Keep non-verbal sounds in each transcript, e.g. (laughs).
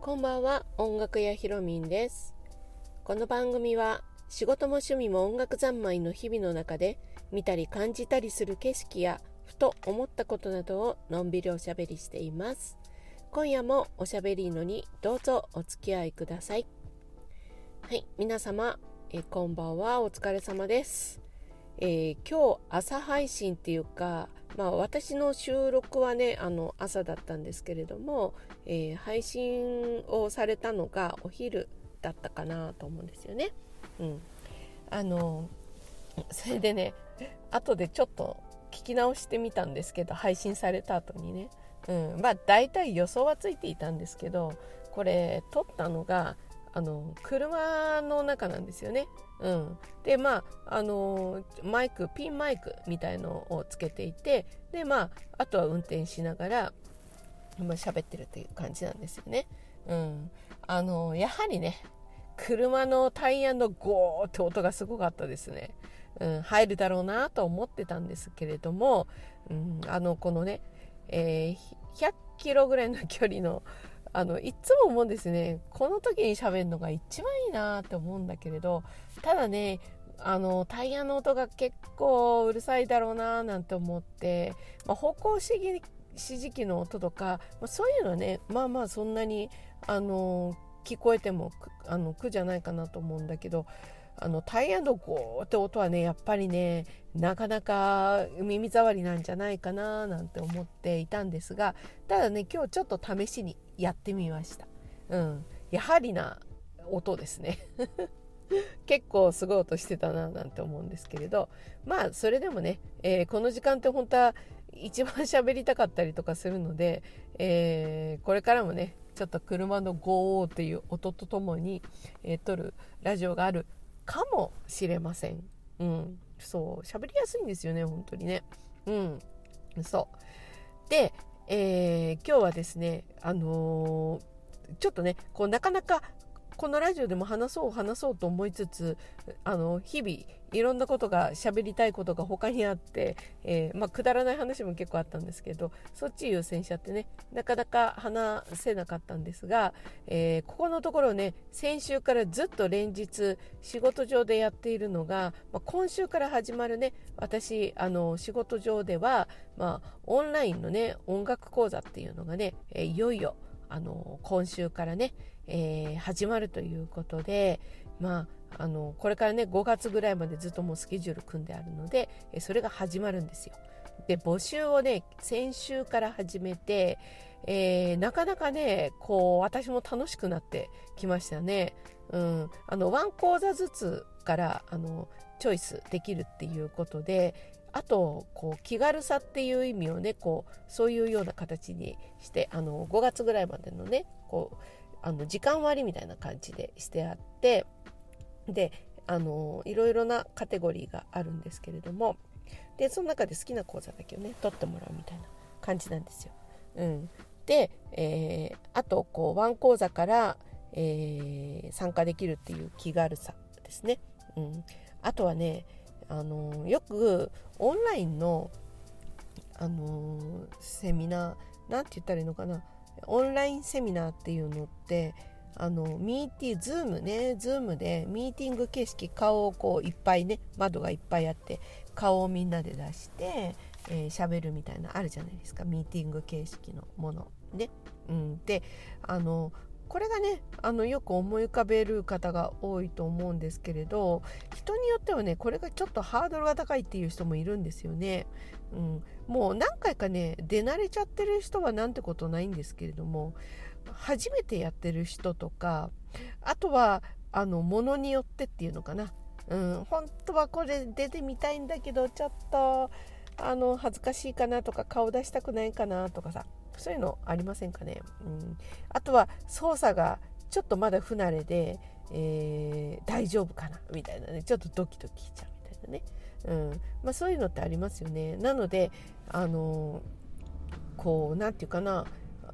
こんばんは音楽屋ひろみんです。この番組は仕事も趣味も音楽三昧の日々の中で見たり感じたりする景色やふと思ったことなどをのんびりおしゃべりしています。今夜もおしゃべりのにどうぞお付き合いください。はい皆様えこんばんは。お疲れ様です。えー、今日朝配信っていうか、まあ、私の収録はねあの朝だったんですけれども、えー、配信をされたのがお昼だったかなと思うんですよね。うん、あのそれでね後でちょっと聞き直してみたんですけど配信された後にね、うん、まあ大体予想はついていたんですけどこれ撮ったのがあの車の中なんですよね。うん、でまああのマイクピンマイクみたいのをつけていてでまああとは運転しながら、まあ、喋ってるという感じなんですよね。うん、あのやはりね車のタイヤのゴーって音がすごかったですね。うん、入るだろうなと思ってたんですけれども、うん、あのこのね、えー、100キロぐらいの距離のあのいつも思うんですね。この時に喋るのが一番いいなって思うんだけれどただねあのタイヤの音が結構うるさいだろうななんて思って、まあ、方向指示器の音とか、まあ、そういうのはねまあまあそんなにあの聞こえてもあの苦じゃないかなと思うんだけどあのタイヤのゴーって音はねやっぱりねなかなか耳障りなんじゃないかななんて思っていたんですがただね今日ちょっと試しにやってみました。うん、やはりな音ですね。(laughs) 結構すごい音してたななんて思うんですけれど。まあそれでもね、えー、この時間って本当は一番喋りたかったりとかするので、えー、これからもねちょっと車のゴーっていう音とともに、えー、撮るラジオがあるかもしれません。うん、そう喋りやすいんですよね本当にね。うん、そうで、えー、今日はですね、あのー、ちょっとねこうなかなかこのラジオでも話そう話そうと思いつつあの日々いろんなことが喋りたいことが他にあって、えー、まあ、くだらない話も結構あったんですけどそっち優先しちゃってねなかなか話せなかったんですが、えー、ここのところね先週からずっと連日仕事上でやっているのが、まあ、今週から始まるね私あの仕事上では、まあ、オンラインのね音楽講座っていうのがね、えいよいよあの今週からね、えー、始まるということで、まあ、あのこれからね5月ぐらいまでずっともうスケジュール組んであるのでそれが始まるんですよ。で募集をね先週から始めて、えー、なかなかねこう私も楽しくなってきましたね。うん、あのワン講座ずつからあのチョイスできるっていうことであとこう気軽さっていう意味をねこうそういうような形にしてあの5月ぐらいまでのねこうあの時間割みたいな感じでしてあってであのいろいろなカテゴリーがあるんですけれどもでその中で好きな講座だけをね取ってもらうみたいな感じなんですよ。うん、で、えー、あとこうワン講座から、えー、参加できるっていう気軽さですね。うん、あとはねあのよくオンラインの、あのセミナーなんて言ったらいいのかなオンラインセミナーっていうのってあのミーティーズームねズームでミーティング形式顔をこういっぱいね窓がいっぱいあって顔をみんなで出して喋、えー、るみたいなあるじゃないですかミーティング形式のものね。うん、であのこれがねあのよく思い浮かべる方が多いと思うんですけれど人によってはねこれがちょっとハードルが高いっていう人もいるんですよね。うん、もう何回かね出慣れちゃってる人はなんてことないんですけれども初めてやってる人とかあとはあのものによってっていうのかな、うん、本当はこれ出てみたいんだけどちょっとあの恥ずかしいかなとか顔出したくないかなとかさ。そういうのありませんかね、うん、あとは操作がちょっとまだ不慣れで、えー、大丈夫かな？みたいなね。ちょっとドキドキしちゃうみたいなね、うん。まあ、そういうのってありますよね。なのであのこう何て言うかな？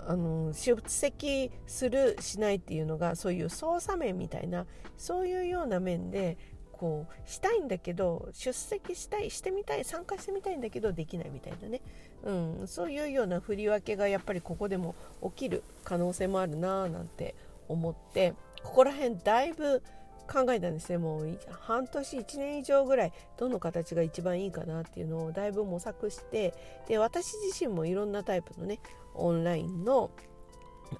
あの出席するしないっていうのがそういう操作面みたいなそういうような面でこうしたいんだけど出席したいしてみたい参加してみたいんだけどできないみたいなね、うん、そういうような振り分けがやっぱりここでも起きる可能性もあるなぁなんて思ってここら辺だいぶ考えたんですね。もう半年1年以上ぐらいどの形が一番いいかなっていうのをだいぶ模索してで私自身もいろんなタイプのねオンラインの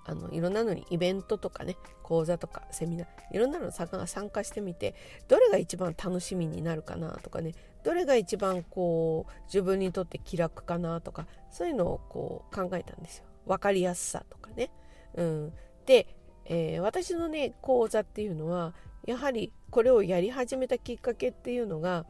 あのいろんなのにイベントとかね講座とかセミナーいろんなの参加してみてどれが一番楽しみになるかなとかねどれが一番こう自分にとって気楽かなとかそういうのをこう考えたんですよ分かりやすさとかね。うん、で、えー、私のね講座っていうのはやはりこれをやり始めたきっかけっていうのが、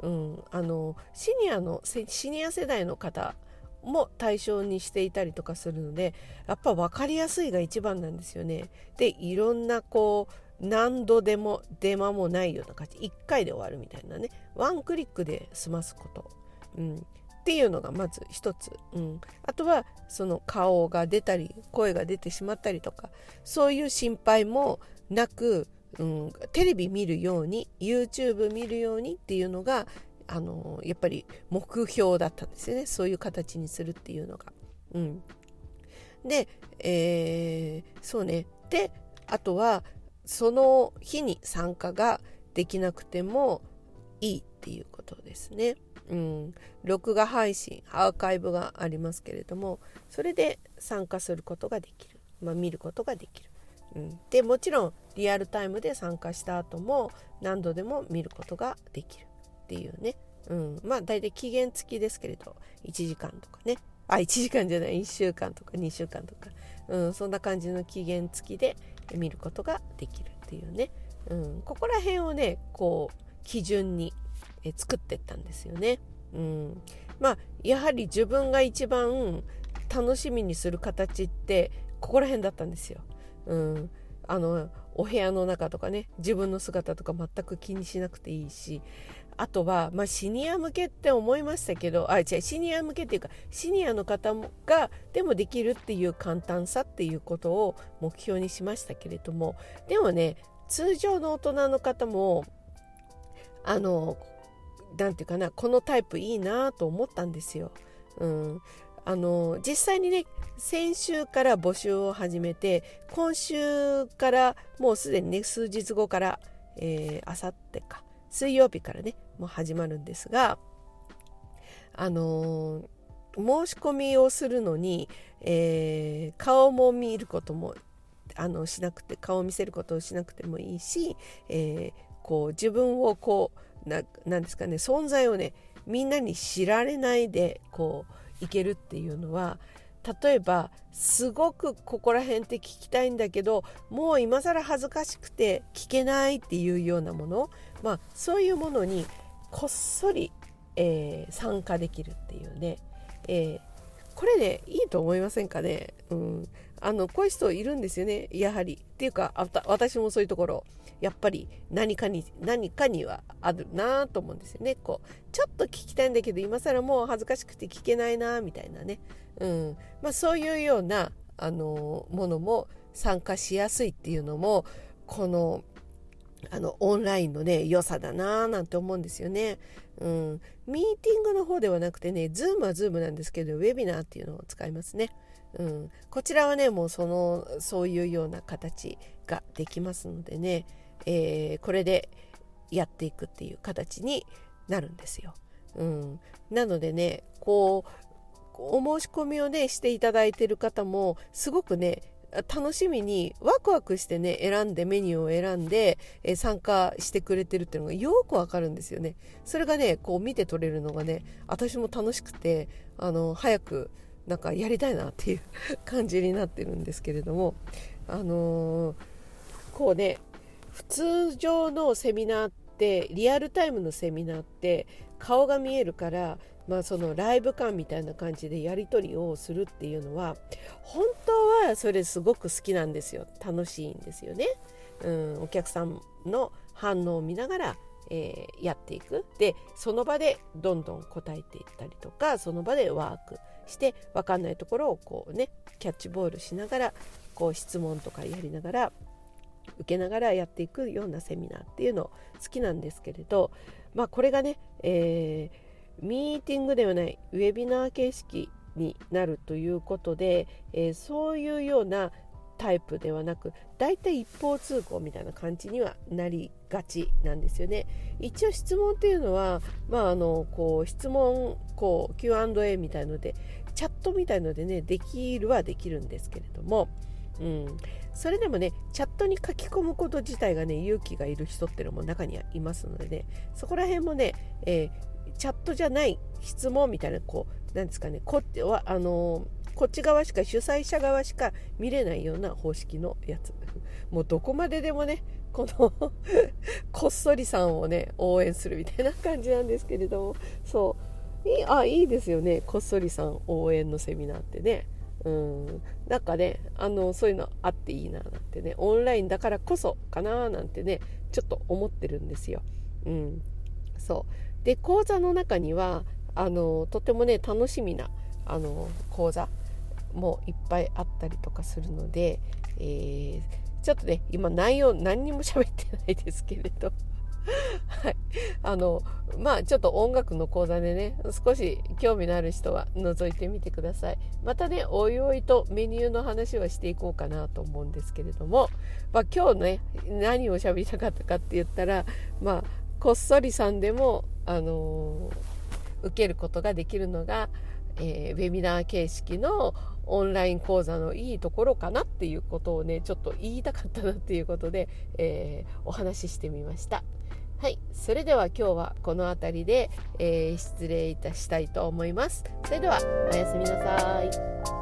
うん、あのシニアのシニア世代の方も対象にしていたりとかするのでやっぱ分かりやすいが一番なんですよね。でいろんなこう何度でも手間もないような感じ。1回で終わるみたいなね。ワンクリックで済ますこと、うん、っていうのがまず一つ、うん、あとはその顔が出たり声が出てしまったりとかそういう心配もなく、うん、テレビ見るように YouTube 見るようにっていうのがあのやっぱり目標だったんですよねそういう形にするっていうのが。うん、で、えー、そうねであとはその日に参加ができなくてもいいっていうことですね。うん、録画配信アーカイブがありますけれどもそれで参加することができる、まあ、見ることができる。うん、でもちろんリアルタイムで参加した後も何度でも見ることができる。っていうね、うん、まあ大体期限付きですけれど1時間とかね。あ1時間じゃない。1週間とか2週間とか、うん、そんな感じの期限付きで見ることができるっていうね、うん、ここら辺をねこう基準に作ってったんですよね。うん、まあやはり自分が一番楽しみにする形ってここら辺だったんですよ。うん、あのお部屋の中とかね自分の姿とか全く気にしなくていいしあとは、まあ、シニア向けって思いましたけどあ違うシニア向けっていうかシニアの方がでもできるっていう簡単さっていうことを目標にしましたけれどもでもね通常の大人の方もあの何て言うかなこのタイプいいなと思ったんですよ。うん、あの実際にね先週から募集を始めて今週からもうすでにね数日後からあさってか水曜日からねもう始まるんですがあのー、申し込みをするのに、えー、顔も見ることもあのしなくて顔を見せることをしなくてもいいし、えー、こう自分をこうななんですかね存在をねみんなに知られないでこういけるっていうのは例えばすごくここら辺って聞きたいんだけどもう今更恥ずかしくて聞けないっていうようなもの、まあ、そういうものにこっそり、えー、参加できるっていうね、えー、これねいいと思いませんかね、うん、あのこういう人いるんですよね。やはり。っていうか私もそういうところ。やっぱり何かに何かにはあるなと思うんですよね。こうちょっと聞きたいんだけど今更もう恥ずかしくて聞けないなみたいなね、うん。まあ、そういうようなあのものも参加しやすいっていうのもこのあのオンラインのね良さだなぁなんて思うんですよね。うん、ミーティングの方ではなくてね、ズームはズームなんですけど、ウェビナーっていうのを使いますね。うん、こちらはね、もうその、そういうような形ができますのでね、えー、これでやっていくっていう形になるんですよ。うん、なのでね、こう、お申し込みをね、していただいてる方も、すごくね、楽しみにワクワクしてね選んでメニューを選んで、え参加してくれてるっていうのがよくわかるんですよねそれがねこう見て取れるのがね私も楽しくてあの早くなんかやりたいなっていう感じになってるんですけれどもあのー、こうね普通常のセミナーってリアルタイムのセミナーって顔が見えるからまあ、そのライブ感みたいな感じでやり取りをするっていうのは本当はそれすごく好きなんですよ楽しいんですよね。うん、お客さんの反応を見ながら、えー、やっていくでその場でどんどん答えていったりとかその場でワークして分かんないところをこうねキャッチボールしながらこう質問とかやりながら受けながらやっていくようなセミナーっていうの好きなんですけれど、まあ、これがね、えー、ミーティングではないウェビナー形式になるということで、えー、そういうようなタイプではなく大体一方通行みたいな感じにはなりがちなんですよね。一応質問っていうのは、まあ、あのこう質問こう Q&A みたいのでチャットみたいのでねできるはできるんですけれども、うん、それでもねチャットに書き込むこと自体がね勇気がいる人っていうのも中にはいますのでねそこら辺もね、えー、チャットじゃない質問みたいなこうなんですかねこはあのーこっち側しか主催者側しか見れないような方式のやつ。(laughs) もうどこまででもねこの (laughs) こっそりさんをね応援するみたいな感じなんですけれども。そう。いいあいいですよね。こっそりさん応援のセミナーってね。うん。なんかねあのそういうのあっていいななんてねオンラインだからこそかななんてねちょっと思ってるんですよ。うん、そう。で講座の中にはあのとてもね楽しみなあの講座もいっぱいあったりとかするので、えー、ちょっとね今内容何にも喋ってないですけれど。はい、あのまあちょっと音楽の講座でね少し興味のある人は覗いてみてください。またねおいおいとメニューの話はしていこうかなと思うんですけれども、まあ、今日ね何を喋りたかったかって言ったらまあこっそりさんでもあのー、受けることができるのがえー、ウェビナー形式のオンライン講座のいいところかなっていうことをねちょっと言いたかったなっていうことで、えー、お話ししてみました。はい。それでは今日はこの辺りで、えー、失礼いたしたいと思います。それではおやすみなさい。